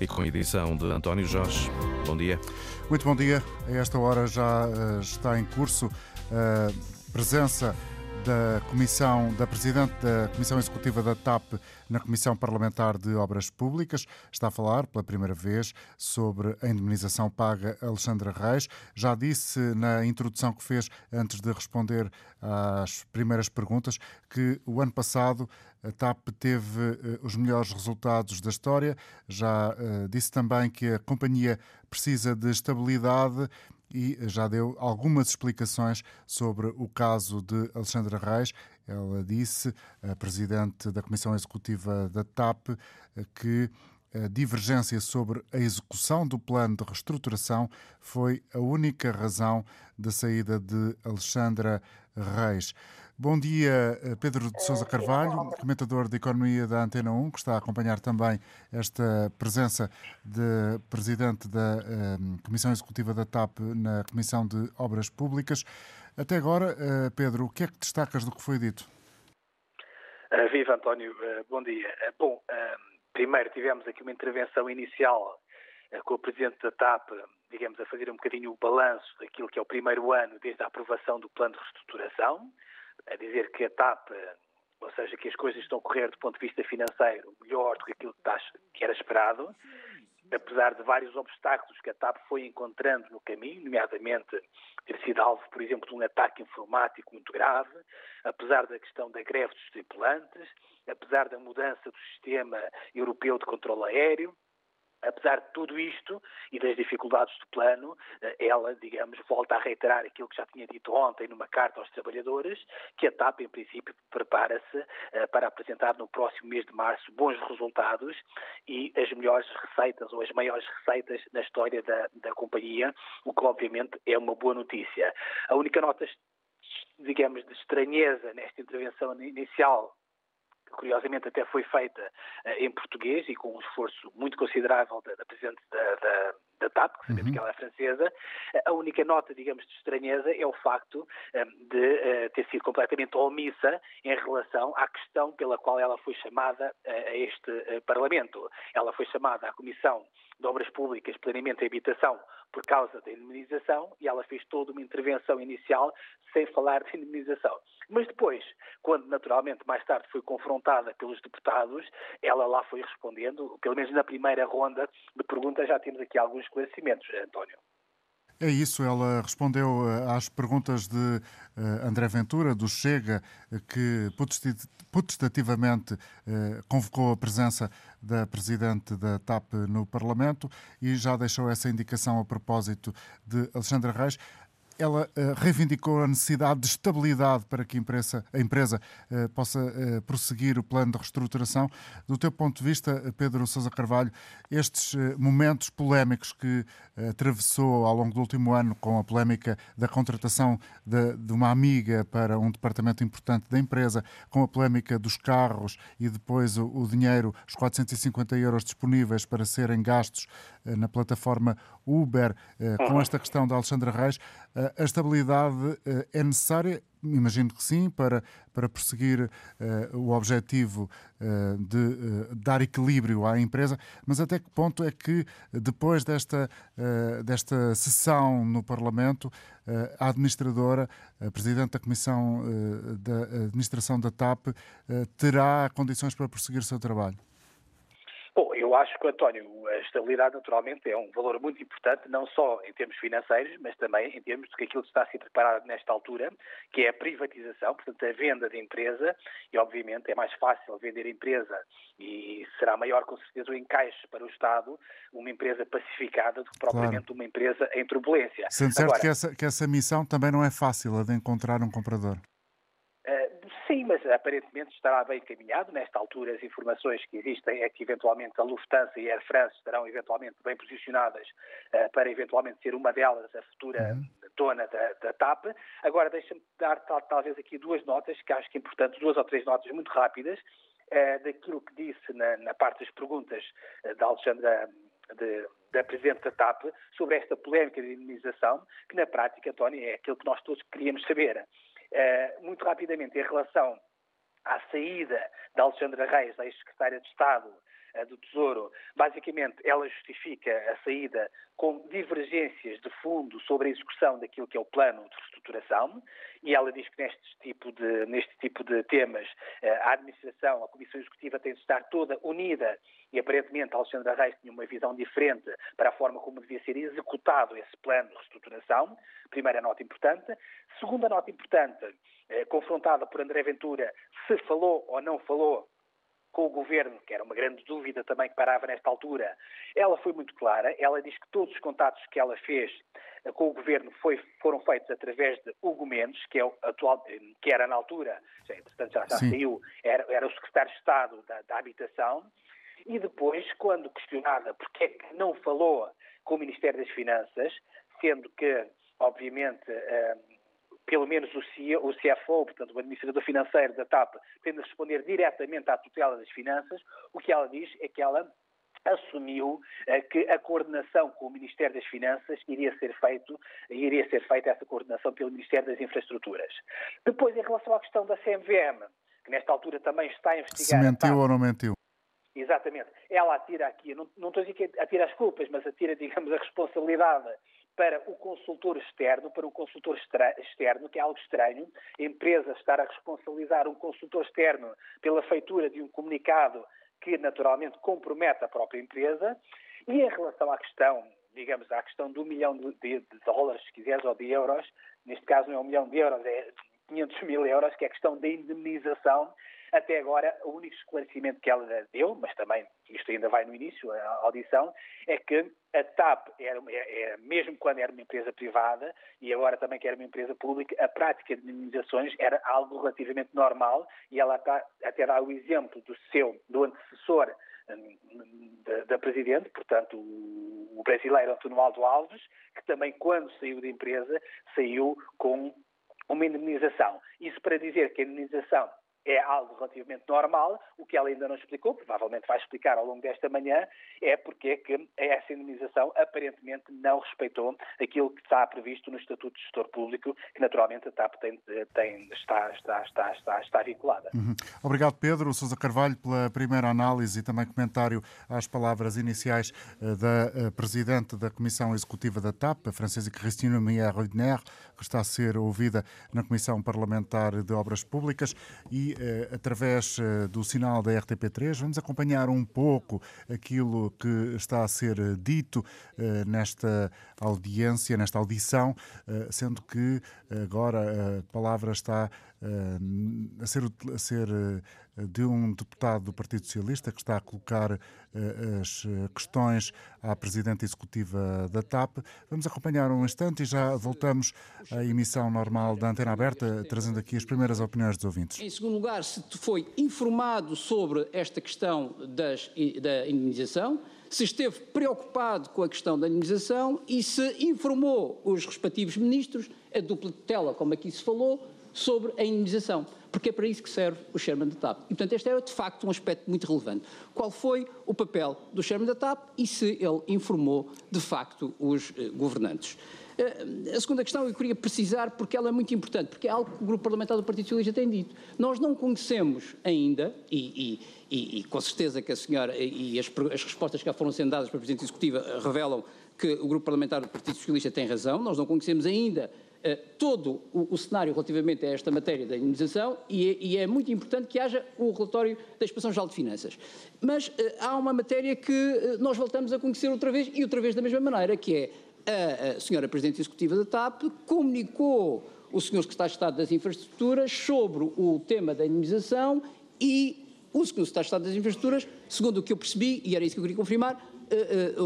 e com a edição de António Jorge. Bom dia. Muito bom dia. A esta hora já uh, está em curso a presença da Comissão, da Presidente da Comissão Executiva da TAP na Comissão Parlamentar de Obras Públicas. Está a falar pela primeira vez sobre a indemnização paga Alexandra Reis. Já disse na introdução que fez antes de responder às primeiras perguntas que o ano passado a TAP teve uh, os melhores resultados da história. Já uh, disse também que a companhia precisa de estabilidade e já deu algumas explicações sobre o caso de Alexandra Reis. Ela disse, a presidente da Comissão Executiva da TAP, que a divergência sobre a execução do plano de reestruturação foi a única razão da saída de Alexandra Reis. Bom dia, eh, Pedro de Sousa Carvalho, comentador de Economia da Antena 1, que está a acompanhar também esta presença de presidente da eh, Comissão Executiva da TAP na Comissão de Obras Públicas. Até agora, uh, Pedro, o que é que destacas do que foi dito? Uh, viva António, uh, bom dia. bom, primeiro tivemos aqui uma intervenção inicial com o presidente da TAP, digamos, a fazer um bocadinho o balanço daquilo que é o primeiro ano desde a aprovação do plano de reestruturação a dizer que a TAP, ou seja, que as coisas estão a correr do ponto de vista financeiro melhor do que aquilo que era esperado, apesar de vários obstáculos que a TAP foi encontrando no caminho, nomeadamente ter sido alvo, por exemplo, de um ataque informático muito grave, apesar da questão da greve dos tripulantes, apesar da mudança do sistema europeu de controle aéreo, Apesar de tudo isto e das dificuldades do plano, eh, ela, digamos, volta a reiterar aquilo que já tinha dito ontem numa carta aos trabalhadores, que a TAP, em princípio, prepara-se eh, para apresentar no próximo mês de março bons resultados e as melhores receitas ou as maiores receitas na história da, da companhia, o que obviamente é uma boa notícia. A única nota, digamos, de estranheza nesta intervenção inicial curiosamente até foi feita uh, em português e com um esforço muito considerável da, da Presidente da, da, da TAP, que sabemos uhum. que ela é francesa. A única nota, digamos, de estranheza é o facto eh, de ter sido completamente omissa em relação à questão pela qual ela foi chamada a este Parlamento. Ela foi chamada à Comissão de Obras Públicas, Planeamento e Habitação por causa da indemnização e ela fez toda uma intervenção inicial sem falar de indemnização. Mas depois, quando naturalmente mais tarde foi confrontada pelos deputados, ela lá foi respondendo, pelo menos na primeira ronda de perguntas já temos aqui alguns esclarecimentos, António. É isso, ela respondeu eh, às perguntas de uh, André Ventura, do Chega, que potestativamente convocou a presença da Presidente da TAP no Parlamento e já deixou essa indicação a propósito de Alexandra Reis ela uh, reivindicou a necessidade de estabilidade para que a empresa, a empresa uh, possa uh, prosseguir o plano de reestruturação. Do teu ponto de vista, Pedro Sousa Carvalho, estes momentos polémicos que atravessou ao longo do último ano com a polémica da contratação de, de, uma amiga para um departamento importante da empresa, com a polémica dos carros e depois o, o dinheiro, os 450 euros disponíveis para serem gastos na plataforma Uber, com uhum. esta questão da Alexandra Reis, a estabilidade eh, é necessária? Imagino que sim, para, para perseguir uh, o objetivo de dar equilíbrio à empresa, mas até que ponto é que, depois desta, desta sessão no Parlamento, a administradora, a Presidente da Comissão da Administração da TAP, terá condições para prosseguir o seu trabalho? Eu acho que, António, a estabilidade naturalmente é um valor muito importante, não só em termos financeiros, mas também em termos de que aquilo que está a ser preparado nesta altura, que é a privatização, portanto, a venda de empresa, e obviamente é mais fácil vender empresa e será maior com certeza o encaixe para o Estado, uma empresa pacificada do que propriamente claro. uma empresa em turbulência. Sendo certo Agora, que, essa, que essa missão também não é fácil, a de encontrar um comprador. Sim, mas aparentemente estará bem encaminhado. Nesta altura, as informações que existem é que eventualmente a Lufthansa e a Air France estarão eventualmente bem posicionadas uh, para eventualmente ser uma delas a futura uhum. dona da, da, TAP. Agora, deixa-me dar tal, talvez aqui duas notas que acho que é importante, duas ou três notas muito rápidas, uh, daquilo que disse na, na, parte das perguntas uh, da Alexandra. De, da Presidente da TAP sobre esta polémica de indemnização, que na prática, António, é aquilo que nós todos queríamos saber. Eh, muito rapidamente, em relação à saída da Alexandra Reis, da ex-secretária de Estado, do Tesouro, basicamente ela justifica a saída com divergências de fundo sobre a execução daquilo que é o plano de reestruturação e ela diz que neste tipo de, neste tipo de temas a administração, a Comissão Executiva tem de estar toda unida e aparentemente Alexandra Reis tinha uma visão diferente para a forma como devia ser executado esse plano de reestruturação. Primeira nota importante. Segunda nota importante, eh, confrontada por André Ventura, se falou ou não falou com o governo, que era uma grande dúvida também que parava nesta altura, ela foi muito clara. Ela diz que todos os contatos que ela fez eh, com o governo foi, foram feitos através de Hugo Mendes, que, é o atual, eh, que era na altura, já, entretanto já, já saiu, era, era, o secretário de Estado da, da Habitação. E depois, quando questionada porque é que não falou com o Ministério das Finanças, sendo que, obviamente, eh, pelo menos o, CFO, portanto, o administrador financeiro da TAP, tem de responder diretamente à tutela das finanças, o que ela diz é que ela assumiu eh, que a coordenação com o Ministério das Finanças iria ser feito, iria ser feita essa coordenação pelo Ministério das Infraestruturas. Depois, em relação à questão da CMVM, que nesta altura também está a investigar... Se mentiu ou não mentiu? Exatamente. Ela atira aqui, não, não estou a dizer que atira as culpas, mas atira, digamos, a responsabilidade para o consultor externo, para o consultor externo, que é algo estranho, a empresa estar a responsabilizar um consultor externo pela feitura de um comunicado que naturalmente compromete a própria empresa. E em relação à questão, digamos, à questão do milhão de, de, de dólares, se quiseres, ou de euros, neste caso não é um milhão de euros, é 500 mil euros, que é a questão da indemnização até agora, o único esclarecimento que ela deu, mas também isto ainda vai no início, a audição, é que a TAP, era, era, mesmo quando era uma empresa privada e agora também que era uma empresa pública, a prática de minimizações era algo relativamente normal e ela até dá o exemplo do seu, do antecessor hum, da, da Presidente, portanto, o, o brasileiro António Aldo Alves, que também, quando saiu da empresa, saiu com uma indemnização. Isso para dizer que a indemnização é algo relativamente normal. O que ela ainda não explicou, provavelmente vai explicar ao longo desta manhã, é porque é que essa indemnização aparentemente não respeitou aquilo que está previsto no Estatuto de Gestor Público, que naturalmente a TAP tem, tem, está, está, está, está, está vinculada. Uhum. Obrigado, Pedro. Sousa Carvalho, pela primeira análise e também comentário às palavras iniciais eh, da eh, Presidente da Comissão Executiva da TAP, a Francesa Cristina Meyer-Rodner, que está a ser ouvida na Comissão Parlamentar de Obras Públicas e através eh, do sinal da RTP3 vamos acompanhar um pouco aquilo que está a ser dito eh, nesta audiência, nesta audição, sendo que agora a palavra está a ser, a ser de um deputado do Partido Socialista que está a colocar uh, as questões à Presidente Executiva da TAP. Vamos acompanhar um instante e já voltamos à emissão normal da Antena Aberta, trazendo aqui as primeiras opiniões dos ouvintes. Em segundo lugar, se foi informado sobre esta questão das, da indenização, se esteve preocupado com a questão da indenização e se informou os respectivos ministros, a dupla tutela, como aqui se falou, sobre a indenização porque é para isso que serve o Chairman da TAP. E, portanto, este era, de facto, um aspecto muito relevante. Qual foi o papel do Chairman da TAP e se ele informou, de facto, os eh, governantes. Uh, a segunda questão eu queria precisar, porque ela é muito importante, porque é algo que o Grupo Parlamentar do Partido Socialista tem dito. Nós não conhecemos ainda, e, e, e, com certeza que a senhora, e as, as respostas que já foram sendo dadas pela Presidente Executiva revelam que o Grupo Parlamentar do Partido Socialista tem razão, nós não conhecemos ainda eh, todo o, o, cenário relativamente a esta matéria da indemnização e é, e é, muito importante que haja o relatório da Inspeção Geral de Finanças. Mas uh, há uma matéria que uh, nós voltamos a conhecer outra vez e outra vez da mesma maneira, que é a, a senhora Presidente Executiva da TAP comunicou o senhor Secretário de Estado das Infraestruturas sobre o tema da indemnização e o senhor Secretário de Estado das Infraestruturas, segundo o que eu percebi, e era isso que eu queria confirmar,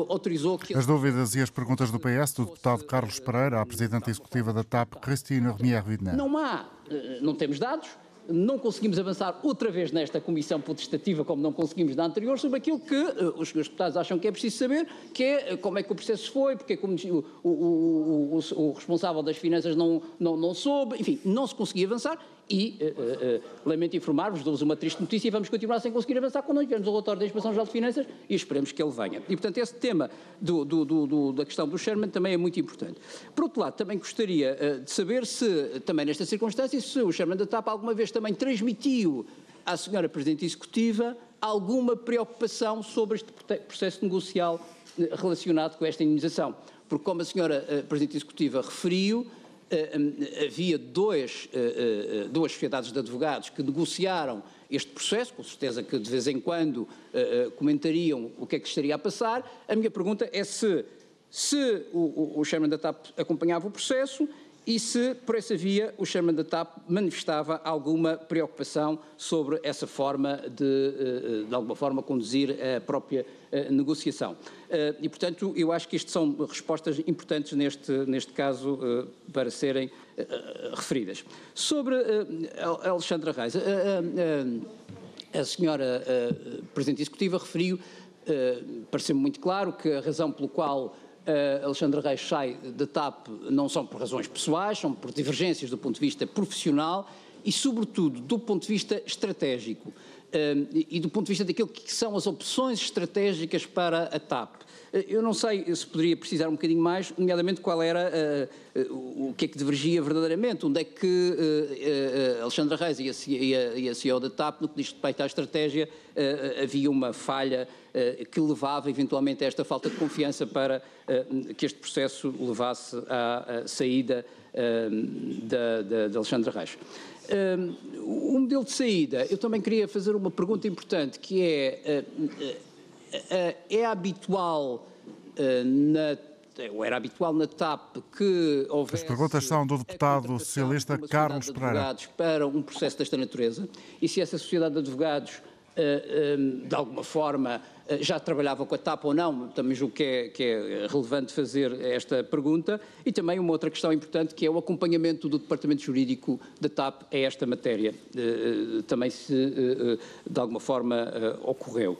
autorizou que... As dúvidas e as perguntas do PS, do deputado Carlos Pereira, à Presidente Executiva da TAP, Cristina Remier Widner. Não há, uh, não temos dados, não conseguimos avançar outra vez nesta comissão potestativa, como não conseguimos na anterior, sobre aquilo que uh, os senhores deputados acham que é preciso saber, que é uh, como é que o processo foi, porque é como o, o, o, o, responsável das finanças não, não, não soube, enfim, não se conseguia avançar e uh, uh, lamento informar-vos, dou-vos uma triste notícia e vamos continuar sem conseguir avançar quando não tivermos o relatório da Inspeção Geral de Finanças e esperemos que ele venha. E, portanto, esse tema do, do, do, da questão do Sherman também é muito importante. Por outro lado, também gostaria uh, de saber se, também nesta circunstância, se o Sherman da TAP alguma vez também transmitiu à senhora Presidente Executiva alguma preocupação sobre este processo negocial relacionado com esta indenização. Porque, como a senhora Presidente Executiva referiu, havia dois, uh, duas sociedades de advogados que negociaram este processo, com certeza que de vez em quando comentariam o que é que estaria a passar. A minha pergunta é se, se o, o, o Chairman da TAP acompanhava o processo e se, por essa via, o Chairman da TAP manifestava alguma preocupação sobre essa forma de, eh, de alguma forma, conduzir a própria eh, negociação. Eh, e, portanto, eu acho que isto são respostas importantes neste, neste caso para serem referidas. Sobre Alexandra Reis, a senhora Presidente Executiva referiu, pareceu-me muito claro, que a razão pelo qual uh, Alexandre Reis sai da TAP não são por razões pessoais, são por divergências do ponto de vista profissional e, sobretudo, do ponto de vista estratégico uh, e do ponto de vista daquilo que são as opções estratégicas para a TAP. Uh, eu não sei se poderia precisar um bocadinho mais, nomeadamente qual era o que é que divergia verdadeiramente, onde é que Alexandre Reis e a, e, a, e a CEO da TAP, no que diz respeito à estratégia, havia uma falha eh, que levava eventualmente a esta falta de confiança para eh, que este processo levasse à saída eh, de Alexandre Reis. O modelo de saída, eu também queria fazer uma pergunta importante, que é, é habitual na ou era habitual na TAP que houvesse... As perguntas são do deputado socialista Carlos Pereira. Para um processo desta natureza, e se essa sociedade de advogados, de alguma forma, eh, já trabalhava com a TAP ou não, também julgo que é, que é, relevante fazer esta pergunta, e também uma outra questão importante que é o acompanhamento do Departamento Jurídico da TAP a esta matéria, eh, eh, também se de alguma forma ocorreu.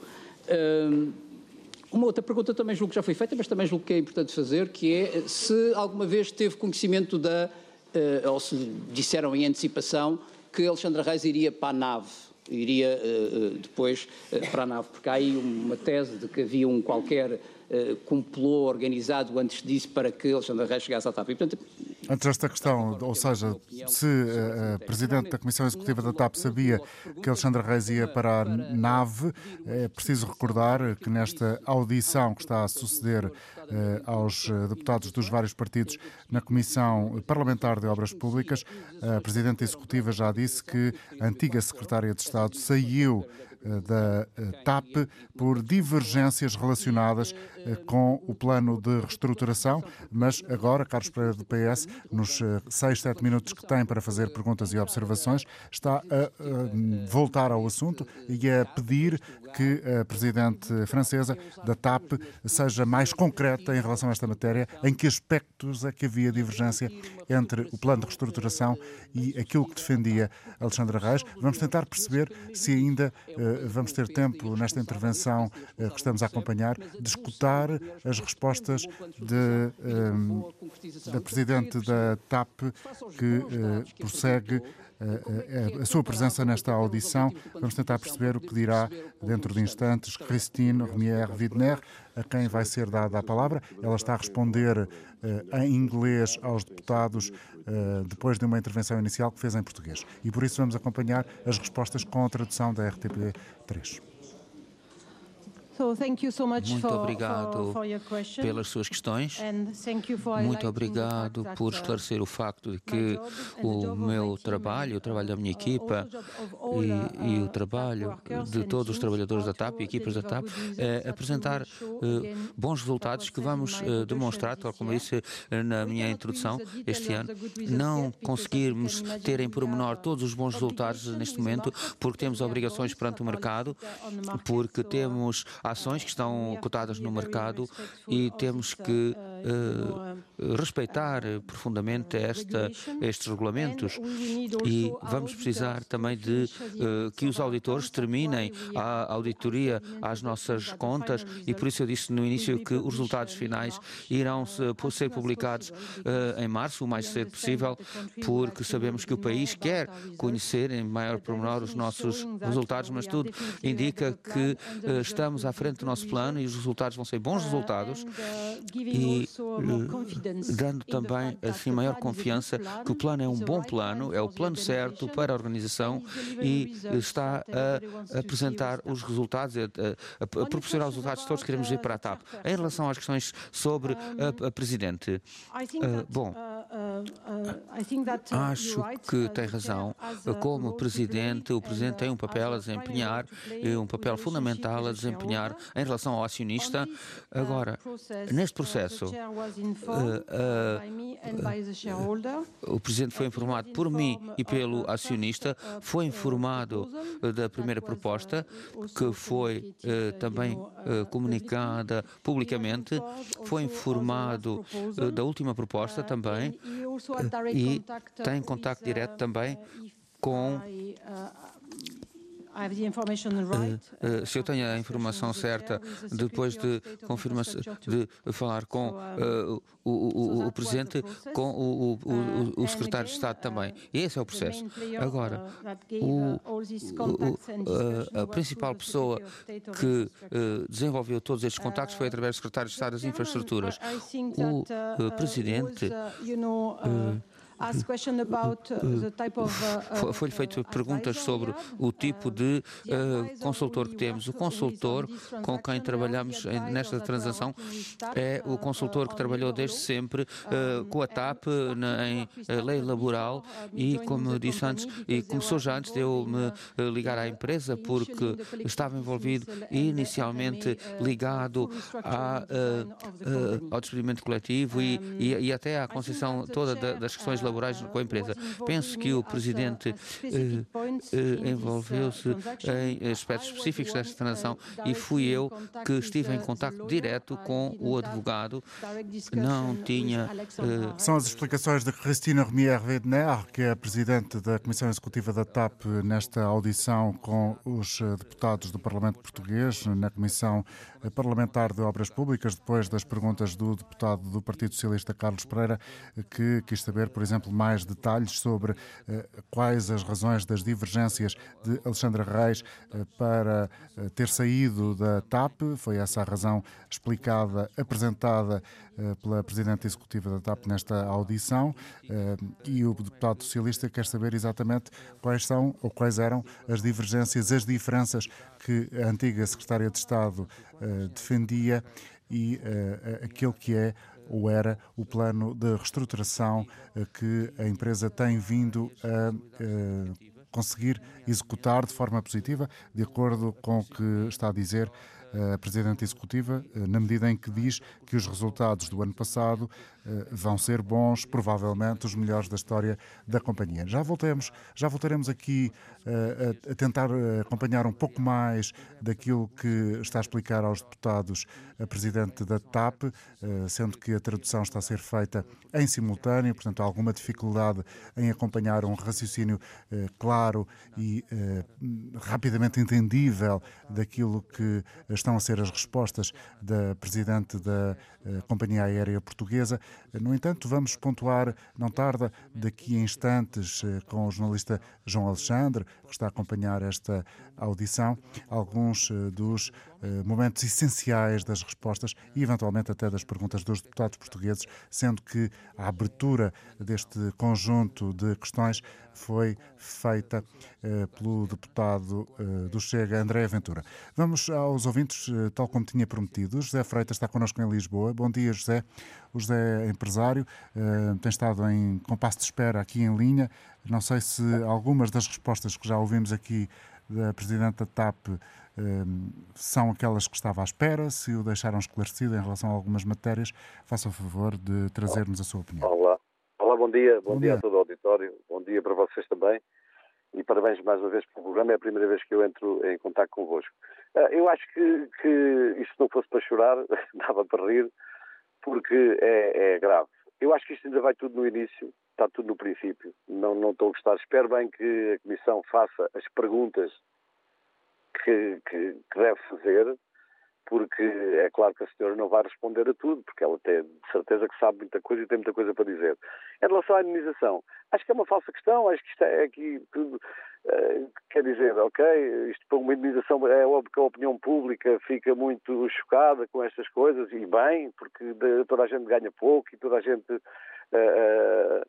Uma outra pergunta também julgo que já foi feita, mas também julgo que é importante fazer, que é se alguma vez teve conhecimento da, ou se disseram em antecipação, que Alexandra Reis iria para a nave iria uh, depois uh, para a nave, porque há aí uma tese de que havia um qualquer uh, complô organizado antes disso para que Alexandre Reis chegasse à TAP. E, portanto, Antes desta questão, ou seja, se a Presidente da Comissão Executiva da TAP sabia que Alexandre Reis ia para a nave, é preciso recordar que nesta audição que está a suceder aos deputados dos vários partidos na Comissão Parlamentar de Obras Públicas, a Presidente Executiva já disse que a antiga Secretária de Estado saiu eh, da eh, TAP por divergências relacionadas eh, com o plano de reestruturação, mas agora, Carlos Pereira do PS, nos seis, sete minutos que tem para fazer perguntas e observações, está a voltar ao assunto e a pedir que a Presidente francesa da TAP seja mais concreta em relação a esta matéria, em que aspectos é que havia divergência entre o plano de reestruturação e aquilo que defendia Alexandra Reis. Vamos tentar perceber se ainda vamos ter tempo nesta intervenção eh, que estamos a acompanhar de escutar as respostas de, eh, da Presidente da TAP que eh, prossegue a sua presença nesta audição. Vamos tentar perceber o que dirá dentro de instantes Christine Romier Widner, a quem vai ser dada a palavra. Ela está a responder em inglês aos deputados depois de uma intervenção inicial que fez em português. E por isso vamos acompanhar as respostas com a tradução da RTP3. Muito obrigado pelas suas questões. Muito obrigado por esclarecer o facto de que o meu trabalho, o trabalho da minha equipa e, e o trabalho de todos os trabalhadores da TAP e equipas da TAP é apresentar uh, bons resultados que vamos uh, demonstrar, tal como disse uh, na minha introdução este ano. Não conseguirmos ter em pormenor todos os bons resultados neste momento, porque temos obrigações perante o mercado, porque temos ações que estão cotadas no mercado e temos que uh, respeitar profundamente esta, estes regulamentos. E vamos precisar também de uh, que os auditores terminem a auditoria às nossas contas. E por isso eu disse no início que os resultados finais irão ser publicados uh, em março, o mais cedo possível, porque sabemos que o país quer conhecer em maior pormenor os nossos resultados, mas tudo indica que estamos à frente do nosso plano e os resultados vão ser bons resultados. E dando também assim maior confiança que o plano é um bom plano, é o plano certo para a organização e está a apresentar os resultados, a, a, a proporcionar os resultados que todos queremos ver para a TAP. Em relação às questões sobre a, a Presidente, uh, bom, acho que tem razão. Como Presidente, o Presidente tem um papel a desempenhar, um papel fundamental a desempenhar em relação ao acionista. Agora, neste processo, o Presidente foi informado por mim e pelo acionista, foi informado da primeira proposta, que foi também comunicada publicamente, foi informado da última proposta também e tem contato direto também com Uh, se eu tenho a informação certa, depois de, de falar com uh, o, o, o, Presidente, com o, o, Secretário de Estado também. E esse é o processo. Agora, a principal pessoa que uh, desenvolveu todos estes contactos foi através do Secretário de Estado das Infraestruturas. O Presidente. Foi-lhe feito perguntas sobre o tipo de uh, consultor que temos. O consultor com quem trabalhamos nesta transação é o consultor que trabalhou desde sempre uh, com a TAP na, em uh, lei laboral e, como disse antes, e começou já antes de eu me ligar à empresa, porque estava envolvido inicialmente ligado à, ao despedimento coletivo e, e, e, até à concessão toda das questões laborais laborais com a empresa. Penso que o Presidente eh, eh, envolveu-se em aspectos específicos desta transação e fui eu que estive em contato direto com o advogado. Não tinha. Eh, São as explicações de Cristina Romier Wedner, que é a Presidente da Comissão Executiva da TAP, nesta audição com os deputados do Parlamento Português, na Comissão Parlamentar de Obras Públicas, depois das perguntas do deputado do Partido Socialista Carlos Pereira, que quis saber, por exemplo, exemplo, mais detalhes sobre eh, quais as razões das divergências de Alexandra Reis eh, para eh, ter saído da TAP. Foi essa a razão explicada, apresentada pela Presidente Executiva da TAP nesta audição. E o deputado socialista quer saber exatamente quais são ou quais eram as divergências, as diferenças que a antiga Secretária de Estado defendia e uh, aquele que é ou era o plano de reestruturação eh, que a empresa tem vindo a eh, conseguir executar de forma positiva, de acordo com o que está a dizer a Presidente Executiva, eh, na medida em que diz que os resultados do ano passado eh, vão ser bons, provavelmente os melhores da história da companhia. Já voltemos, já voltaremos aqui eh, a, a tentar acompanhar um pouco mais daquilo que está a explicar aos deputados a Presidente da TAP, sendo que a tradução está a ser feita em simultâneo, portanto há alguma dificuldade em acompanhar um raciocínio claro e rapidamente entendível daquilo que estão a ser as respostas da Presidente da uh, Companhia Aérea Portuguesa. No entanto, vamos pontuar, não tarda, daqui a instantes, uh, com o jornalista João Alexandre, que está a acompanhar esta audição, alguns uh, dos momentos essenciais das respostas e, eventualmente, até das perguntas dos deputados portugueses, sendo que a abertura deste conjunto de questões foi feita pelo deputado do Chega, André Ventura. Vamos aos ouvintes eh, tal como tinha prometido. José Freitas está connosco em Lisboa. Bom dia, José. O José é empresário, tem estado em compasso de espera aqui em linha. Não sei se algumas das respostas que já ouvimos aqui da Presidente da TAP são aquelas que estava à espera, se o deixaram esclarecido em relação a algumas matérias. Faça o favor de trazer-nos a sua opinião. Olá, Olá bom dia. Bom, bom dia. dia a todo o auditório. Bom dia para vocês também e parabéns mais uma vez pelo programa. É a primeira vez que eu entro em contato convosco. Ah, eu acho que, que isto não fosse para chorar, dava para rir, porque é, é, grave. Eu acho que isto ainda vai tudo no início, está tudo no princípio. Não, não estou a gostar. Espero bem que a Comissão faça as perguntas que, que, que deve fazer, porque é claro que a senhora não vai responder a tudo, porque ela tem de certeza que sabe muita coisa e tem muita coisa para dizer. Em relação à indenização, acho que é uma falsa questão, acho que isto é aqui tudo. Uh, quer dizer, ok, isto para uma indenização é óbvio que a opinião pública fica muito chocada com estas coisas, e bem, porque toda a gente ganha pouco e toda a gente. Uh,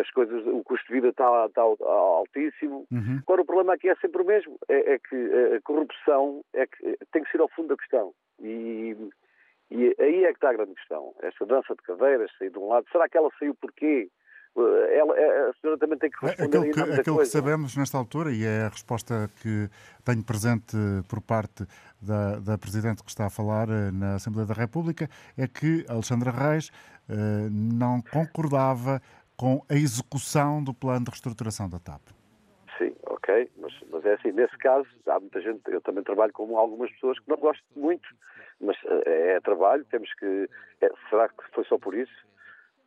as coisas, o custo de vida está, está altíssimo. Uhum. Agora, o problema aqui é sempre o mesmo: é, é, que a corrupção é que, tem que ser ao fundo da questão. E, e aí é que está a grande questão. Esta dança de cadeiras, sair de um lado, será que ela saiu porquê? Eh, ela, eh, a senhora também tem que responder aquilo que, aquilo que sabemos nesta altura, e é a resposta que tenho presente por parte da, da Presidente que está a falar eh, na Assembleia da República, é que Alexandra Reis uh, não concordava com a execução do plano de reestruturação da TAP. Sim, ok, mas, mas é assim, nesse caso, há muita gente, eu também trabalho com algumas pessoas que não gosto muito, mas é, é trabalho, temos que. É, será que foi só por isso?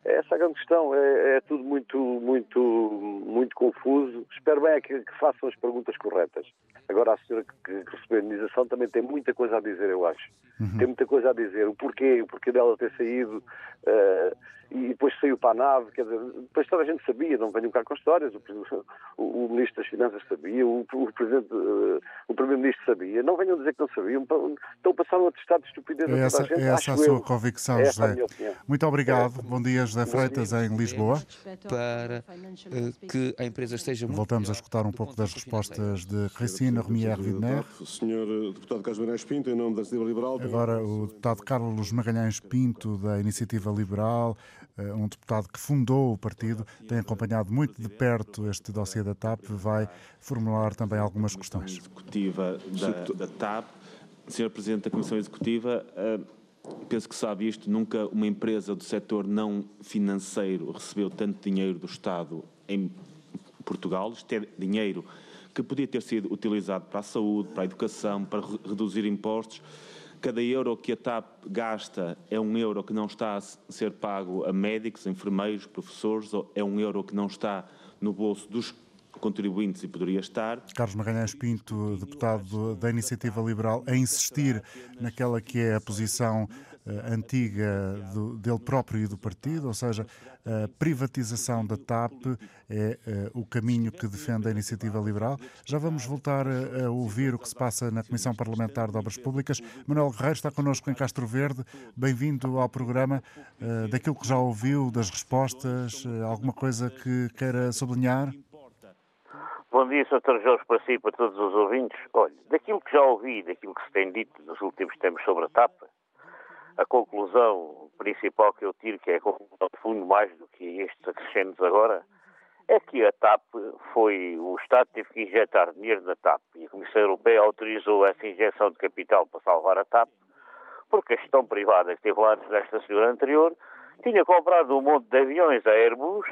É essa a grande questão. É, é, tudo muito, muito, muito confuso. Espero bem é que, que, façam as perguntas corretas. Agora, a senhora que, que, recebeu a indenização também tem muita coisa a dizer, eu acho. Uhum. Tem muita coisa a dizer. O porquê, o porquê dela ter saído. Uh, e depois saiu para a nave, quer dizer, depois toda a gente sabia, não venham cá com histórias, o, o, o Ministro das Finanças sabia, o, o Presidente, uh, o Primeiro-Ministro sabia, não venham dizer que não sabiam, estão a passar um atestado de estupidez é essa, a toda a gente. É essa a sua eu. convicção, é José. Muito obrigado, é. bom dia José Freitas em Lisboa. Para uh, que a empresa esteja Voltamos a escutar um pouco das respostas de Cristina Romier Vidner. Senhor Deputado Carlos Magalhães Pinto, em nome da Iniciativa Liberal. Agora o Deputado Carlos Magalhães Pinto, da Iniciativa Liberal, eh, um deputado que fundou o partido, tem acompanhado muito de perto este dossiê da TAP, vai formular também algumas questões. Executiva da, da TAP, Sr. Presidente da Comissão Executiva, eh, penso que sabe isto, nunca uma empresa do setor não financeiro recebeu tanto dinheiro do Estado em Portugal, isto é dinheiro que podia ter sido utilizado para a saúde, para a educação, para reduzir impostos, Cada euro que a TAP gasta é um euro que não está a ser pago a médicos, enfermeiros, professores, é um euro que não está no bolso dos contribuintes e poderia estar. Carlos Magalhães Pinto, deputado da Iniciativa Liberal, a insistir naquela que é a posição antiga do, dele próprio e do partido, ou seja, a privatização da TAP é uh, o caminho que defende a Iniciativa Liberal. Já vamos voltar a, a, ouvir o que se passa na Comissão Parlamentar de Obras Públicas. Manuel Guerreiro está connosco em Castro Verde. Bem-vindo ao programa. Daquilo que já ouviu, das respostas, alguma coisa que queira sublinhar? Bom dia, Sr. Jorge, para si e para todos os ouvintes. Olha, daquilo que já ouvi, daquilo que se tem dito nos últimos tempos sobre a TAP, a conclusão principal que eu tiro, que é a conclusão de fundo mais do que estes acrescentos agora, é que a TAP foi, o Estado teve que injetar dinheiro na TAP e a Comissão Europeia autorizou essa injeção de capital para salvar a TAP, porque a gestão privada que teve lá antes desta senhora anterior tinha comprado um monte de aviões a Airbus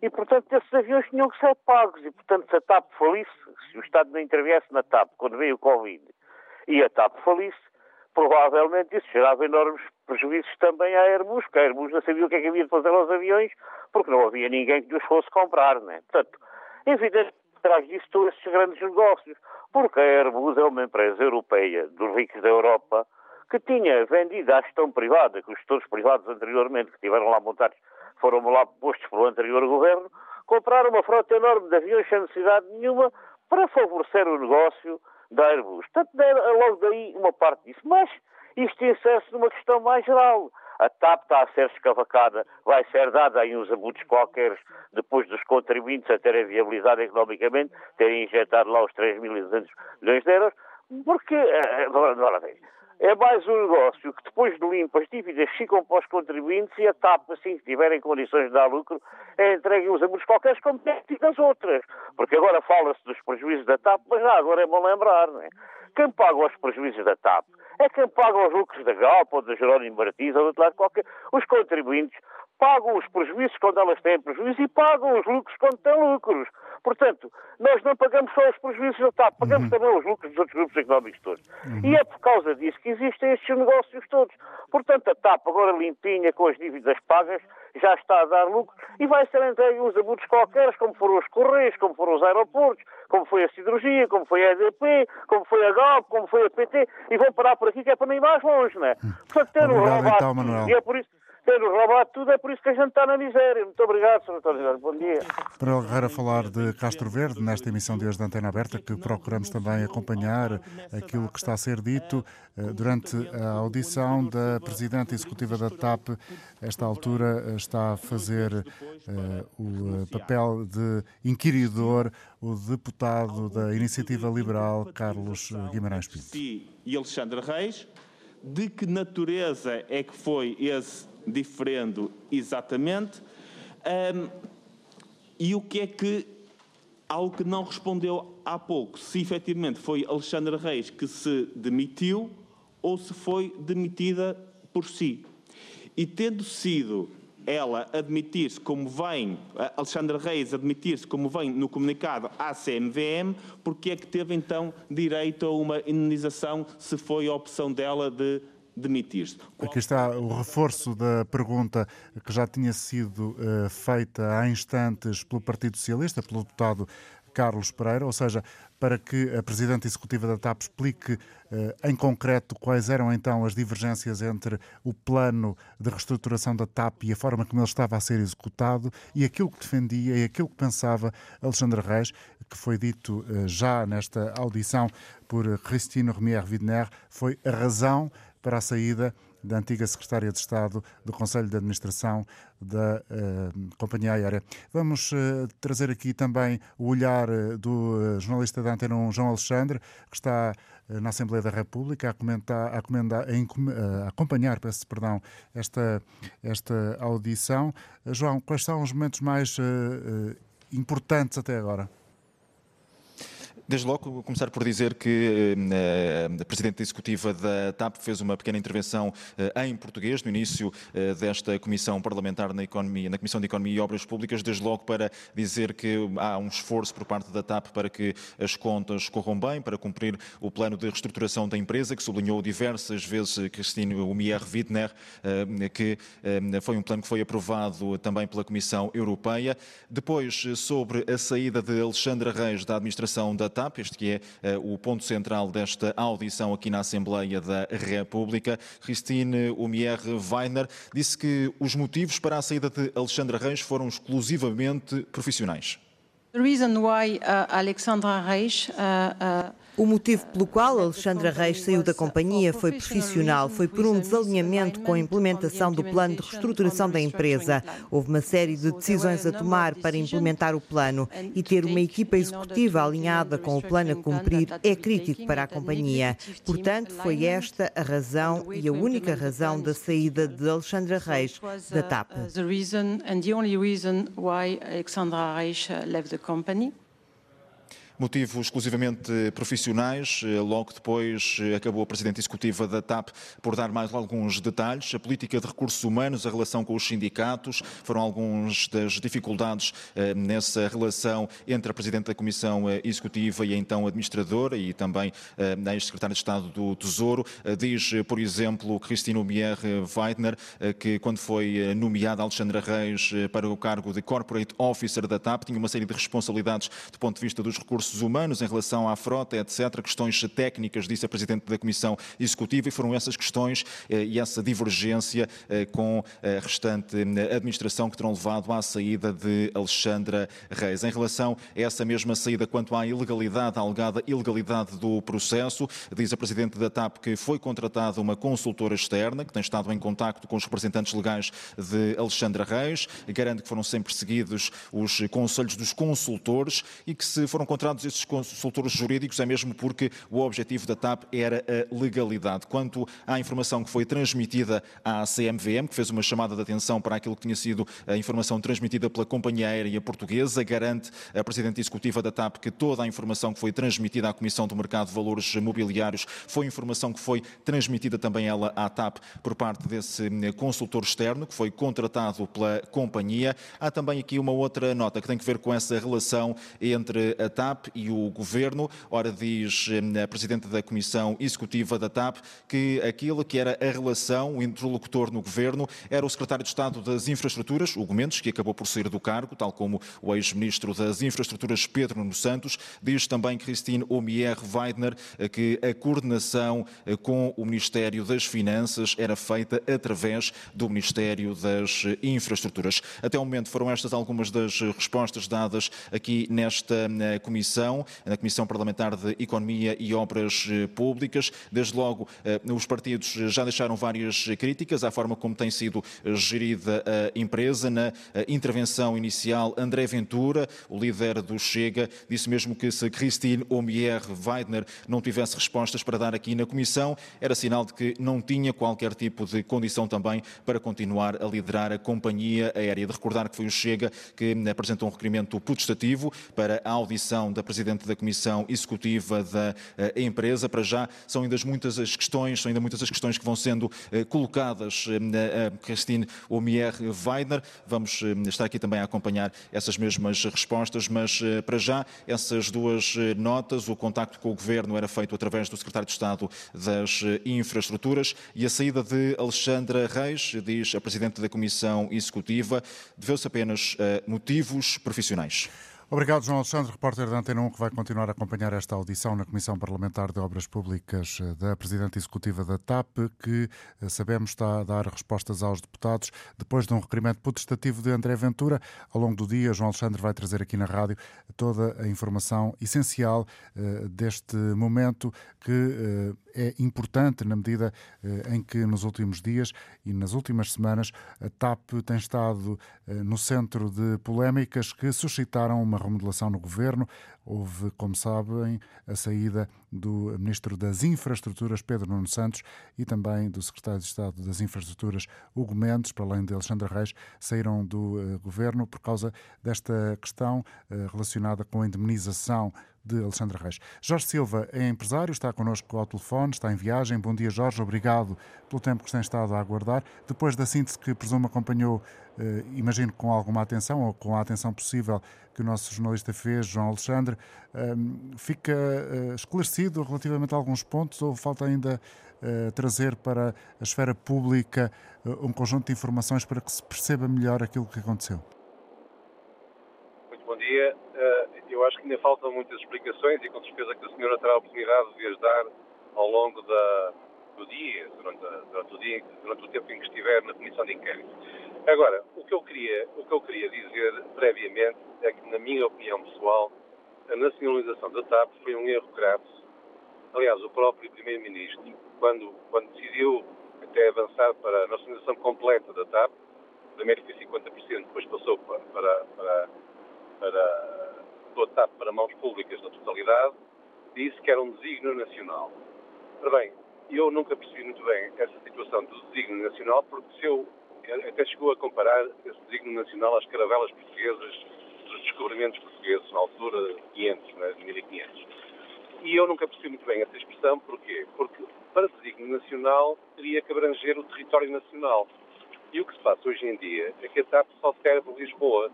e, portanto, esses aviões tinham que ser pagos. E, portanto, se a TAP falisse, se o Estado não interviesse na TAP quando veio o Covid e a TAP falisse, provavelmente isso gerava enormes prejuízos também à Airbus, porque a Airbus não sabia o que é que havia de fazer aos aviões, porque não havia ninguém que os fosse comprar, né? Portanto, evidente atrás disso estão esses grandes negócios, porque a Airbus é uma empresa europeia dos ricos da Europa que tinha vendido à gestão privada, que os gestores privados anteriormente que tiveram lá montados foram lá postos pelo anterior governo, compraram uma frota enorme de aviões sem necessidade nenhuma para favorecer o negócio da Airbus. Portanto, logo daí uma parte disso. Mas isto insere-se numa questão mais geral. A TAP está a ser escavacada, vai ser dada aí uns abusos qualquer depois dos contribuintes a terem viabilizado economicamente, terem injetado lá os 3.200 milhões de euros, porque, agora bem, é mais um negócio que depois de limpo as dívidas ficam para os contribuintes e a TAP, assim que tiverem condições de dar lucro, é entregue os abusos qualquer tem das outras. Porque agora fala-se dos prejuízos da TAP, mas já agora é bom lembrar, não é? Quem paga os prejuízos da TAP é quem paga os lucros da Galp ou da Jerónimo Martins ou de outro lado qualquer. Os contribuintes pagam os prejuízos quando elas têm prejuízos e pagam os lucros quando têm lucros. Portanto, nós não pagamos só os prejuízos da TAP, pagamos uhum. também os lucros dos outros grupos económicos todos. Uhum. E é por causa disso que existem estes negócios todos. Portanto, a TAP, agora limpinha, com as dívidas pagas, já está a dar lucro e vai ser entregue uns abusos qualquer, como foram os Correios, como foram os aeroportos, como foi a Siderurgia, como foi a EDP, como foi a Galp, como foi a PT, e vão parar por aqui que é para ir mais longe, não é? Hum. Portanto, ter um roubado então, e é por isso ter roubado tudo, é por isso que a gente está na miséria. Muito obrigado, Sr. António Bom dia. Para Guerreiro falar de Castro Verde, nesta emissão de hoje da Antena Aberta, que procuramos também acompanhar aquilo que está a ser dito eh, durante a audição da Presidente Executiva da TAP. Esta altura eh, está a fazer uh, o papel de inquiridor o deputado da Iniciativa Liberal, Carlos Guimarães Pinto. E Alexandre Reis, de que natureza é que foi esse diferendo exatamente. Um, e o que é que, algo que não respondeu há pouco, se efetivamente foi Alexandre Reis que se demitiu ou se foi demitida por si. E tendo sido ela admitir-se como vem, Alexandre Reis admitir-se como vem no comunicado à CMVM, porque é que teve então direito a uma indenização se foi a opção dela de demitir-se. Aqui está o reforço da pergunta que já tinha sido uh, feita há instantes pelo Partido Socialista, pelo deputado Carlos Pereira, ou seja, para que a Presidente Executiva da TAP explique uh, em concreto quais eram então as divergências entre o plano de reestruturação da TAP e a forma como ele estava a ser executado e aquilo que defendia e aquilo que pensava Alexandre Reis, que foi dito uh, já nesta audição por Cristino Remier Widner, foi a razão para a saída da antiga secretária de Estado do Conselho de Administração da uh, Companhia Aérea. Vamos uh, trazer aqui também o olhar uh, do jornalista da Antena 1, João Alexandre, que está na Assembleia da República a, comentar, a, comentar, a, a acompanhar peço, perdão, esta, esta audição. João, quais são os momentos mais importantes até agora? Desde logo, começar por dizer que eh, a Presidente Executiva da TAP fez uma pequena intervenção eh, em português no início eh, desta Comissão Parlamentar na, Economia, na Comissão de Economia e Obras Públicas, desde logo para dizer que há um esforço por parte da TAP para que as contas corram bem, para cumprir o plano de reestruturação da empresa, que sublinhou diversas vezes Cristine Umier Wittner, que foi um plano que foi aprovado também pela Comissão Europeia. Depois, sobre a saída de Alexandra Reis da administração da TAP, TAP, este que é uh, o ponto central desta audição aqui na Assembleia da República. Christine Umier Weiner disse que os motivos para a saída de Alexandra Reis foram exclusivamente profissionais. The reason why uh, Alexandra Reis uh, o motivo pelo qual Alexandra Reis saiu da companhia foi profissional, foi por um desalinhamento com a implementação do plano de reestruturação da empresa. Houve uma série de decisões a tomar para implementar o plano e ter uma equipa executiva alinhada com o plano a cumprir é crítico para a companhia. Portanto, foi esta a razão e a única razão da saída de Alexandra Reis da TAP. Motivos exclusivamente profissionais. Eh, logo depois eh, acabou a Presidente Executiva da TAP por dar mais alguns detalhes. A política de recursos humanos, a relação com os sindicatos, foram algumas das dificuldades eh, nessa relação entre a Presidente da Comissão Executiva e a então administradora e também a ex-secretária de Estado do Tesouro. Diz, por exemplo, Cristina Mier Weidner, que quando foi nomeada Alexandra Reis para o cargo de Corporate Officer da TAP, tinha uma série de responsabilidades do ponto de vista dos recursos recursos humanos, em relação à frota, etc., questões técnicas, disse a Presidente da Comissão Executiva, e foram essas questões eh, e essa divergência eh, com a restante eh, administração que terão levado à saída de Alexandra Reis. Em relação a essa mesma saída quanto à ilegalidade, à alegada ilegalidade do processo, diz a Presidente da TAP que foi contratada uma consultora externa, que tem estado em contacto com os representantes legais de Alexandra Reis, garante que foram sempre seguidos os conselhos dos consultores e que se foram contratados contratados esses consultores jurídicos é mesmo porque o objetivo da TAP era a legalidade. Quanto à informação que foi transmitida à CMVM, que fez uma chamada de atenção para aquilo que tinha sido a informação transmitida pela companhia aérea portuguesa, garante a Presidente Executiva da TAP que toda a informação que foi transmitida à Comissão do Mercado de Valores Mobiliários foi informação que foi transmitida também ela à TAP por parte desse hum, consultor externo que foi contratado pela companhia. Há também aqui uma outra nota que tem que ver com essa relação entre a TAP e o Governo. Ora, diz hum, a Presidente da Comissão Executiva da TAP que aquilo que era a relação, o interlocutor no Governo, era o Secretário de Estado das Infraestruturas, Hugo Mendes, que acabou por sair do cargo, tal como o ex-Ministro das Infraestruturas, Pedro Nuno Santos. Diz também Christine Omier Weidner que a coordenação eh, com o Ministério das Finanças era feita através do Ministério das Infraestruturas. Até o momento foram estas algumas das respostas dadas aqui nesta eh, na Comissão Parlamentar de Economia e Obras eh, Públicas. Desde logo, os partidos já deixaram várias críticas à forma como tem sido gerida a empresa. Na intervenção inicial, André Ventura, o líder do Chega, disse mesmo que se Christine Omier Weidner não tivesse respostas para dar aqui na Comissão, era sinal de que não tinha qualquer tipo de condição também para continuar a liderar a companhia aérea. De recordar que foi o Chega que apresentou um requerimento putestativo para a audição da Presidente da Comissão Executiva da eh, empresa. Para já são ainda muitas as questões, são ainda muitas as questões que vão sendo eh, colocadas eh, a Christine Omier Weidner. Vamos estar aqui também a acompanhar essas mesmas respostas, mas para já essas duas notas, o contacto com o Governo era feito através do Secretário de Estado das Infraestruturas e a saída de Alexandra Reis, diz a Presidente da Comissão Executiva, deveu-se apenas a motivos profissionais. Obrigado, João Alexandre, repórter da Antena 1, que vai continuar a acompanhar esta audição na Comissão Parlamentar de Obras Públicas eh, da Presidente Executiva da TAP, que eh, sabemos está a dar respostas aos deputados depois de um requerimento potestativo de André Ventura. Ao longo do dia, João Alexandre vai trazer aqui na rádio toda a informação essencial uh, deste momento que é importante na medida em que nos últimos dias e nas últimas semanas a TAP tem estado no centro de polémicas que suscitaram uma remodelação no governo. Houve, como sabem, a saída do Ministro das Infraestruturas, Pedro Nuno Santos, e também do Secretário de Estado das Infraestruturas, Hugo Mendes, para além de Alexandre Reis, saíram do uh, governo por causa desta questão uh, relacionada com a indemnização de Alexandre Reis. Jorge Silva é empresário, está connosco ao telefone, está em viagem. Bom dia, Jorge. Obrigado pelo tempo que tem estado a aguardar. Depois da síntese que presumo acompanhou, eh, imagino com alguma atenção ou com a atenção possível que o nosso jornalista fez, João Alexandre, eh, fica eh, esclarecido relativamente a alguns pontos ou falta ainda eh, trazer para a esfera pública eh, um conjunto de informações para que se perceba melhor aquilo que aconteceu? Muito bom dia. Eu acho que ainda faltam muitas explicações e com certeza que a senhora terá a oportunidade de as dar ao longo da, do dia, durante, a, durante, o dia, durante o tempo em que estiver na comissão de inquérito. Agora, o que eu queria, o que eu queria dizer previamente é que, na minha opinião pessoal, a nacionalização da TAP foi um erro grave. Aliás, o próprio Primeiro-Ministro, quando, quando decidiu até avançar para a nacionalização completa da TAP, primeiro foi 50%, depois passou para, para, para, para a TAP para mãos públicas na totalidade, disse que era um desígnio nacional. Ora bem, eu nunca percebi muito bem essa situação do desígnio nacional, porque se eu até chegou a comparar esse desígnio nacional às caravelas portuguesas dos descobrimentos portugueses, na altura de 500, né, de 1500. E eu nunca percebi muito bem essa expressão, porquê? Porque para desígnio nacional teria que abranger o território nacional. E o que se passa hoje em dia é que a TAP só serve Lisboa.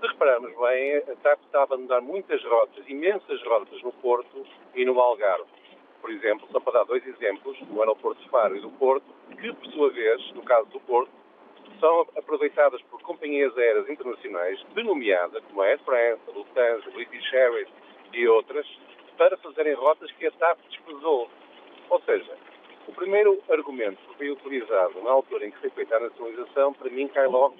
Se repararmos bem, a TAP está a abandonar muitas rotas, imensas rotas no Porto e no Algarve. Por exemplo, só para dar dois exemplos, o aeroporto de Faro e do Porto, que por sua vez, no caso do Porto, são aproveitadas por companhias aéreas internacionais, denominadas como a Air France, a Lufthansa, British Airways e outras, para fazerem rotas que a TAP desprezou. Ou seja, o primeiro argumento que foi utilizado na altura em que foi feita a nacionalização, para mim, cai logo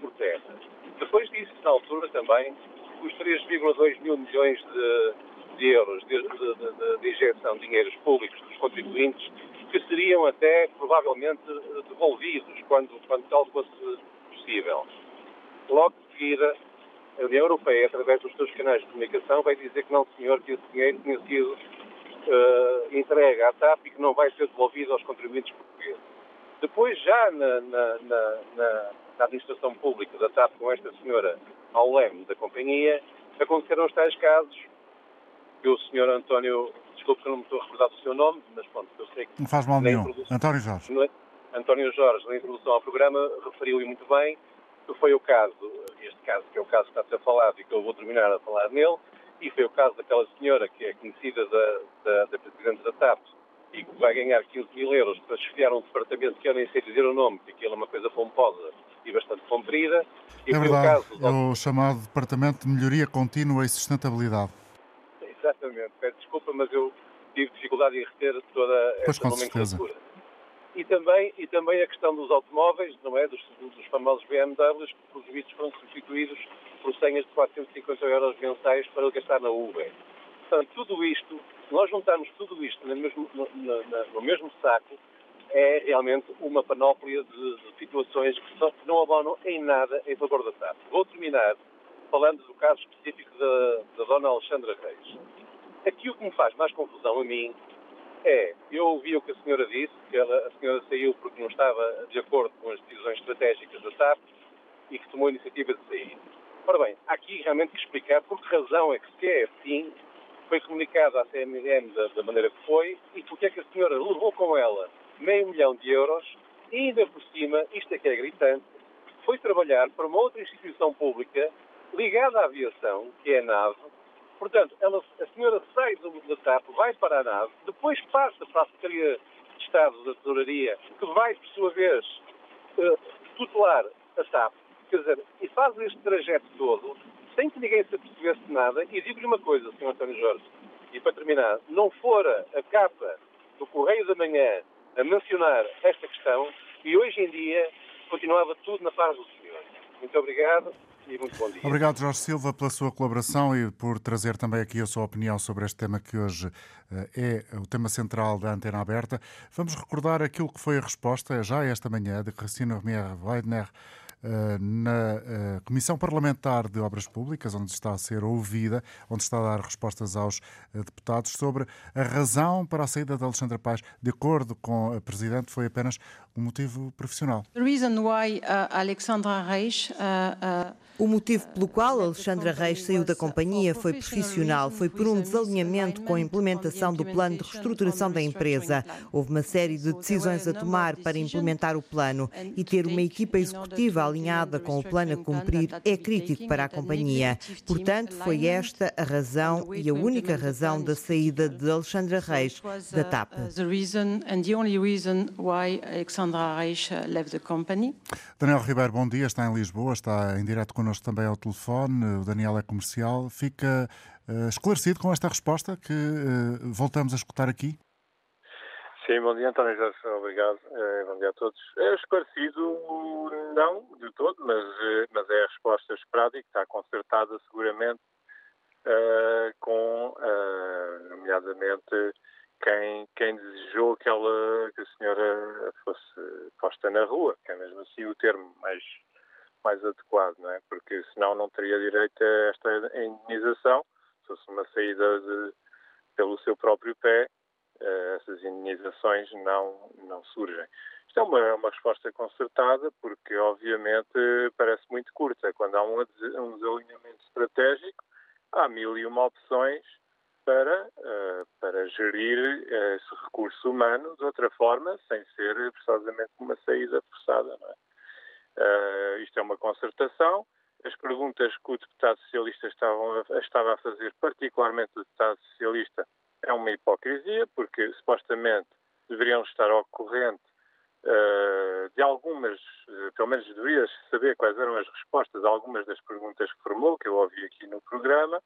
por terra. Depois disso, na altura também, os 3,2 mil milhões de, de euros de, de, de, injeção de dinheiros públicos dos contribuintes que seriam até provavelmente devolvidos quando, quando tal fosse possível. Logo de seguida, a União Europeia, através dos seus canais de comunicação, vai dizer que não, senhor, que esse dinheiro tinha sido uh, entregue à TAP e que não vai ser devolvido aos contribuintes portugueses. Depois, já na, na, na administração pública da TAP com esta senhora ao leme da companhia, aconteceram os tais casos que o senhor António, desculpe que não me estou a recordar do seu nome, mas pronto, eu sei que... Não faz mal nenhum. António Jorge. António Jorge, na introdução ao programa, referiu-lhe muito bem que foi o caso, este caso que é o caso que está a ser falado e que eu vou terminar a falar nele, e foi o caso daquela senhora que é conhecida da, da, da Presidente da TAP e que vai ganhar 15 mil euros para chefiar um departamento que eu nem sei dizer o nome, porque aquilo é uma coisa pomposa e bastante comprida. E é verdade, o, caso, é o chamado Departamento de Melhoria Contínua e Sustentabilidade. Exatamente, peço desculpa, mas eu tive dificuldade em reter toda pois, esta nomenclatura. E também, e também a questão dos automóveis, não é? Dos, dos famosos BMWs, que, vistos, foram substituídos por senhas de 450 euros mensais para gastar na Uber. Portanto, tudo isto, se nós juntarmos tudo isto no mesmo, no, no, no mesmo saco, é realmente uma panóplia de, de situações que, só, que, não abonam em nada em favor da TAP. Vou terminar falando do caso específico da, da Dona Alexandra Reis. Aqui o que me faz mais confusão a mim é, eu ouvi o que a senhora disse, que ela, a senhora saiu porque não estava de acordo com as decisões estratégicas da TAP e que tomou a iniciativa de sair. Ora bem, há aqui realmente que explicar por que razão é que se é assim, foi comunicado à CMM da, da, maneira que foi e porque é que a senhora levou com ela meio milhão de euros e ainda por cima, isto é que é gritante, foi trabalhar para uma outra instituição pública ligada à aviação, que é a nave, Portanto, ela, a senhora sai do, da TAP, vai para a nave, depois passa para a Secretaria de Estado da Tesouraria, que vai, por sua vez, uh, tutelar a TAP, quer dizer, e faz este trajeto todo, sem que ninguém se apercebesse de nada, e digo-lhe uma coisa, Sr. António Jorge, e para terminar, não fora a capa do Correio da Manhã a mencionar esta questão, e hoje em dia continuava tudo na paz do Senhor. Muito obrigado e muito bom dia. Obrigado, Jorge Silva, pela sua colaboração e por trazer também aqui a sua opinião sobre este tema que hoje eh, é o tema central da Antena Aberta. Vamos recordar aquilo que foi a resposta já esta manhã de Cristina Romier Weidner na eh, Comissão Parlamentar de Obras Públicas, onde está a ser ouvida, onde está a dar respostas aos deputados sobre a razão para a saída de Alexandra Paz. De acordo com a Presidente, foi apenas um motivo profissional. The reason why uh, Alexandra Reis uh, uh... O motivo pelo qual Alexandra Reis saiu da companhia foi profissional, foi por um desalinhamento com a implementação do plano de reestruturação da empresa. Houve uma série de decisões a tomar para implementar o plano e ter uma equipa executiva alinhada com o plano a cumprir é crítico para a companhia. Portanto, foi esta a razão e a única razão da saída de Alexandra Reis da TAP. Reis left the company. Daniel Ribeiro, bom dia, está em Lisboa, está em direto connosco também ao telefone. O Daniel é comercial. Fica uh, esclarecido com esta resposta que uh, voltamos a escutar aqui? Sim, bom dia, António Jorge, obrigado. Uh, bom dia a todos. É esclarecido, não de todo, mas, mas é a resposta esperada e que está concertada seguramente com, nomeadamente, quem, quem desejou que, ela, que a senhora fosse posta na rua, que é mesmo assim o termo mais, mais adequado, não é? Porque senão não teria direito a esta indenização, se fosse uma saída de, pelo seu próprio pé, eh, essas indenizações não, não surgem. Isto é uma, uma resposta concertada, porque obviamente parece muito curta. Quando há um, um desalinhamento estratégico, há mil e uma opções para, uh, para gerir uh, esse recurso humano de outra forma, sem ser precisamente uma saída forçada. É? Uh, isto é uma concertação. As perguntas que o deputado socialista estava a fazer, particularmente o deputado socialista, é uma hipocrisia, porque supostamente deveriam estar ao corrente uh, de algumas, pelo menos deveria saber quais eram as respostas a algumas das perguntas que formulou, que eu ouvi aqui no programa,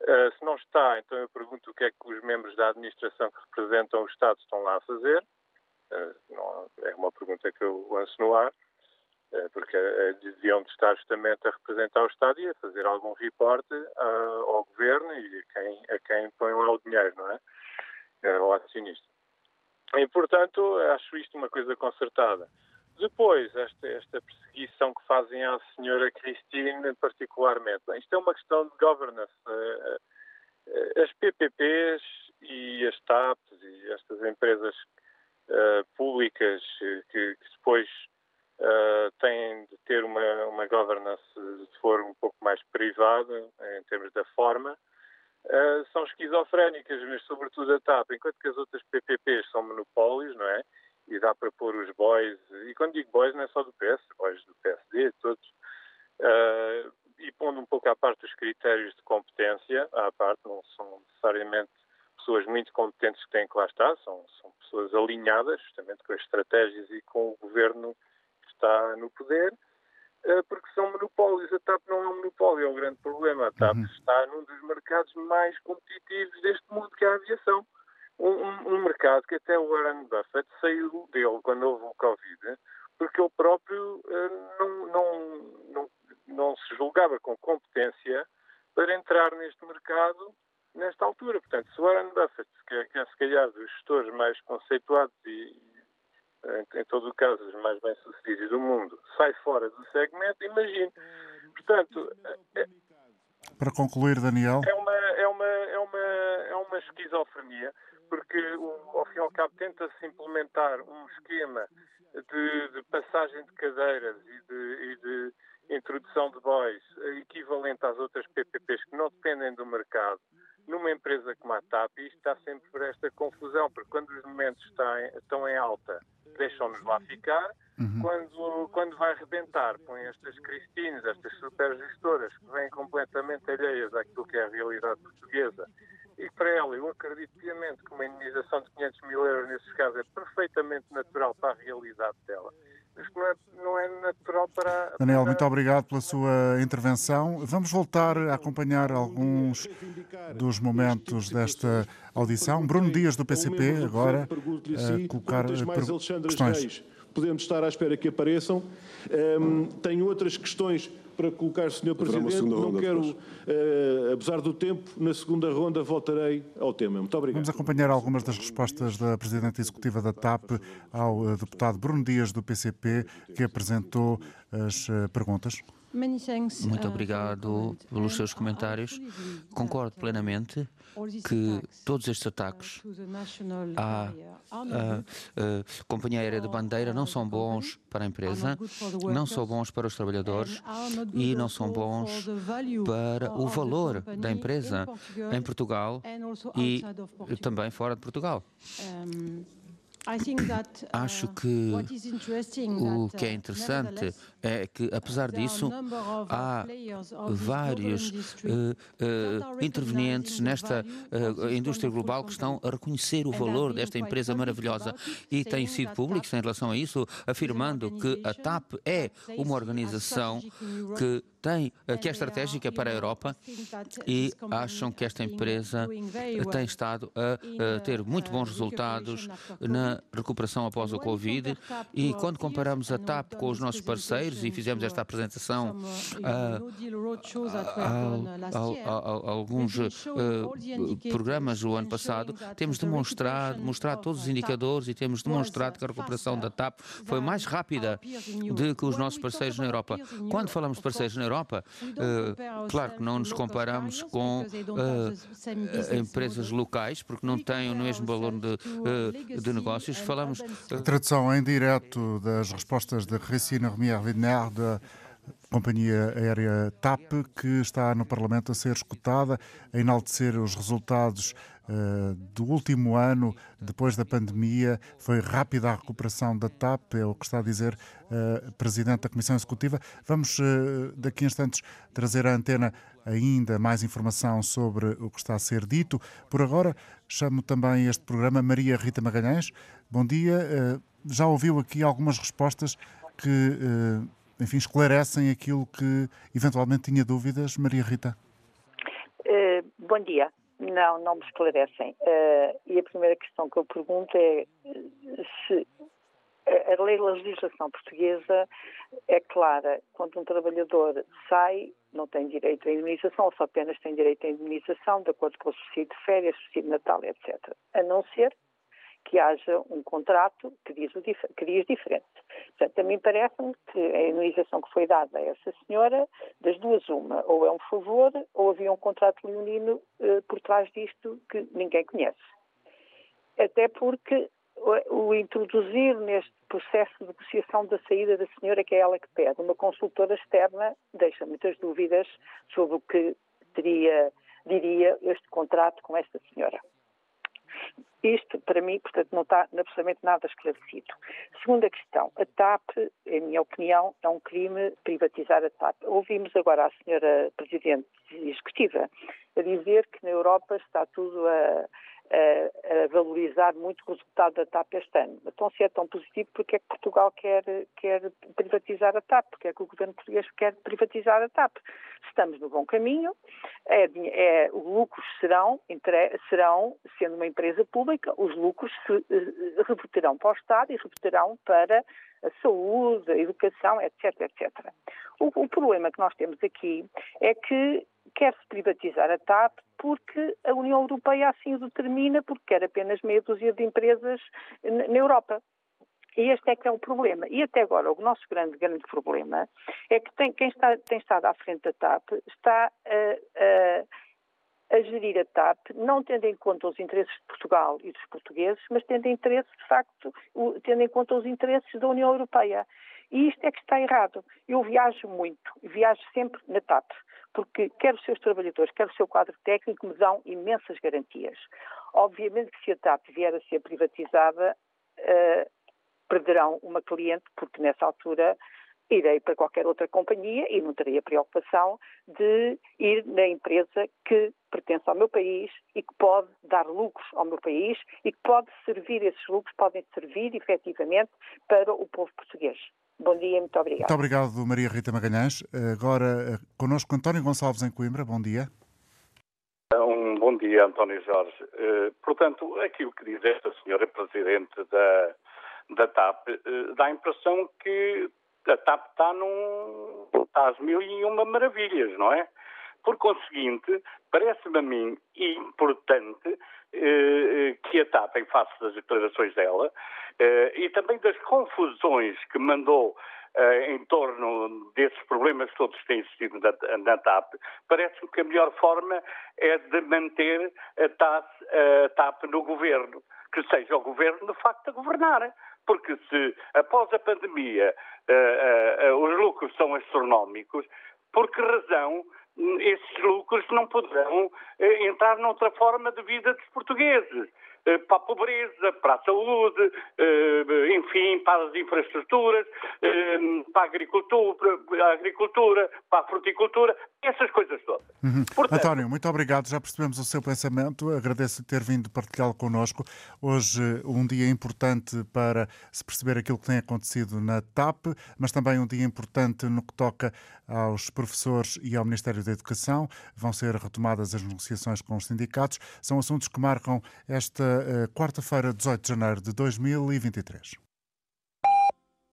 Uh, se não está, então eu pergunto o que é que os membros da administração que representam o Estado estão lá a fazer. Não, é uma pergunta que eu lanço no ar, porque deviam de estar justamente a representar o Estado e a fazer algum reporte ao governo e a quem, a quem põe lá o dinheiro, não é? Ao acionista. E, portanto, acho isto uma coisa concertada. Depois, esta, esta perseguição que fazem à senhora Cristina, particularmente. Bem, isto é uma questão de governance. As PPPs e as TAPs e estas empresas públicas que, que, depois têm de ter uma, uma governance, se for um pouco mais privada, em termos da forma, são esquizofrénicas, mas sobretudo a TAP, enquanto que as outras PPPs são monopólios, não é? e dá para pôr os boys, e quando digo boys não é só do PS, boys do PSD, todos, uh, e pondo um pouco à parte os critérios de competência, à parte, não são necessariamente pessoas muito competentes que têm que lá estar, são, são pessoas alinhadas justamente com as estratégias e com o governo está no poder, uh, porque são monopólios. A TAP não é um monopólio, é um grande problema. A TAP uhum. está num dos mercados mais competitivos deste mundo, que é a aviação um, um, mercado que até o Warren Buffett saiu dele quando houve o Covid, porque ele próprio uh, não, não, não, não se julgava com competência para entrar neste mercado nesta altura. Portanto, se o Warren Buffett, que é, que é se calhar dos gestores mais conceituados e, em, em todo o caso, os mais bem-sucedidos do mundo, sai fora do segmento, imagine. Portanto, é, para concluir, Daniel. É uma, é uma, é uma, é uma esquizofrenia porque ao fim e ao cabo tenta-se implementar um esquema de, de, passagem de cadeiras e de, e de introdução de boys equivalente às outras PPPs que não dependem do mercado numa empresa como a TAP, isto está sempre por esta confusão, porque quando os momentos estão em alta, deixam-nos lá ficar, uhum. quando, quando vai arrebentar, põem estas Cristines, estas supergestoras, que vêm completamente alheias àquilo que é a realidade portuguesa e para ela, eu acredito piamente que uma indenização de 500 mil euros, nesses casos, é perfeitamente natural para a realidade dela. Mas não é, não é natural para. Daniel, muito obrigado pela sua intervenção. Vamos voltar a acompanhar alguns dos momentos desta audição. Bruno Dias, do PCP, agora, a colocar questões. Podemos estar à espera que apareçam. Um, tenho outras questões para colocar, Sr. Presidente. Não quero uh, abusar do tempo. Na segunda ronda voltarei ao tema. Muito obrigado. Vamos acompanhar algumas das respostas da Presidente Executiva da TAP ao uh, deputado Bruno Dias, do PCP, que apresentou as uh, perguntas. Muito obrigado pelos seus comentários. Concordo plenamente que todos estes ataques à, à, companhia aérea de bandeira não são bons para a empresa, não são bons para os trabalhadores e não são bons para o valor da empresa em Portugal e também fora de Portugal. Acho uh, que o que é uh, interessante é que, apesar disso, há vários uh, uh, intervenientes nesta uh, indústria global que estão a reconhecer o valor desta empresa maravilhosa. e têm sido públicos em relação a isso, afirmando que a TAP é uma organização que tem, que é estratégica para a Europa e acham que esta empresa tem estado a, a ter muito bons resultados na recuperação após o Covid e quando comparamos a TAP com os nossos parceiros e fizemos esta apresentação a, a, alguns programas o ano passado, temos demonstrado, mostrado todos os indicadores e temos demonstrado que a recuperação da TAP foi mais rápida do que os nossos parceiros na Europa. Quando falamos de parceiros na Europa, uh, claro que não nos comparamos com uh, empresas locais, porque não têm o mesmo valor de, uh, de negócios. Falamos. A tradução em direto das respostas de Regina Romier Widner, da companhia aérea TAP, que está no Parlamento a ser escutada, a enaltecer os resultados uh, do último ano, depois da pandemia. Foi rápida a recuperação da TAP, é o que está a dizer uh, Presidente da Comissão Executiva. Vamos, uh, daqui a instantes, trazer à antena ainda mais informação sobre o que está a ser dito. Por agora, chamo também este programa Maria Rita Magalhães. Bom dia. já ouviu aqui algumas respostas que enfim, esclarecem aquilo que eventualmente tinha dúvidas, Maria Rita? Uh, bom dia. Não, não me esclarecem. Uh, e a primeira questão que eu pergunto é se a lei, a legislação portuguesa é clara. Quando um trabalhador sai, não tem direito à indemnização, ou só apenas tem direito à indemnização, de acordo com o subsídio de férias, subsídio de Natal, etc. A não ser que haja um contrato que diz, o, que diz diferente. Portanto, a mim parece-me que a indenização que foi dada a essa senhora, das duas uma, ou é um favor, ou havia um contrato leonino uh, por trás disto que ninguém conhece. Até porque o introduzir neste processo de negociação da saída da senhora, que é ela que pede, uma consultora externa, deixa muitas dúvidas sobre o que teria, diria este contrato com esta senhora. Isto, para mim, portanto, não está absolutamente nada esclarecido. Segunda questão, a TAP, em minha opinião, é um crime privatizar a TAP. Ouvimos agora a senhora Presidente Executiva a dizer que na Europa está tudo a, a, a, valorizar muito o resultado da TAP este ano. Então, se é tão positivo, porque é que Portugal quer, quer privatizar a TAP? Porque é que o governo português quer privatizar a TAP? Estamos no bom caminho, é, é, os lucros serão, entre, serão, sendo uma empresa pública, os lucros se, uh, reverterão para o Estado e reverterão para a saúde, a educação, etc, etc. O, o problema que nós temos aqui é que quer-se privatizar a TAP porque a União Europeia assim o determina, porque quer apenas meia dúzia de empresas na Europa. E este é que é o problema. E até agora, o nosso grande, grande problema é que tem, quem está, tem estado à frente da TAP está a, a, gerir a TAP, não tendo em conta os interesses de Portugal e dos portugueses, mas tendo, interesse, de facto, tendo em conta os interesses da União Europeia. E isto é que está errado. Eu viajo muito, viajo sempre na TAP porque quer os seus trabalhadores, quer o seu quadro técnico me dão imensas garantias. Obviamente que se a TAP vier a ser privatizada, uh, perderão uma cliente, porque nessa altura irei para qualquer outra companhia e não terei a preocupação de ir na empresa que pertence ao meu país e que pode dar lucros ao meu país e que pode servir, esses lucros podem servir efetivamente para o povo português. Bom dia, muito obrigado. Muito obrigado, Maria Rita Magalhães. Agora, eh, connosco António Gonçalves em Coimbra. Bom dia. Um bom dia, António Jorge. Uh, portanto, aquilo que diz esta senhora Presidente da, da TAP uh, dá a impressão que a TAP está, num, está às mil e uma maravilhas, não é? Por conseguinte, parece-me a mim importante uh, que a TAP, em face das declarações dela, e também das confusões que mandou uh, em torno desses problemas todos que têm existido na, na TAP, parece-me que a melhor forma é de manter a TAP, a TAP no governo, que seja o governo de facto a governar. Porque se após a pandemia uh, os lucros são astronómicos, por que razão esses lucros não poderão entrar noutra forma de vida dos portugueses? Eh, para a pobreza, para a saúde, eh, enfim, para as infraestruturas, eh, para a agricultura, a agricultura para a fruticultura, essas coisas todas. Uhum. Portanto, António, muito obrigado. Já percebemos o seu pensamento. Agradeço ter vindo partilhá-lo connosco. Hoje, um dia importante para se perceber aquilo que tem acontecido na TAP, mas também um dia importante no que toca aos professores e ao Ministério da Educação. Vão ser retomadas as negociações com os sindicatos. São assuntos que marcam esta uh, quarta-feira, 18 de janeiro de 2023.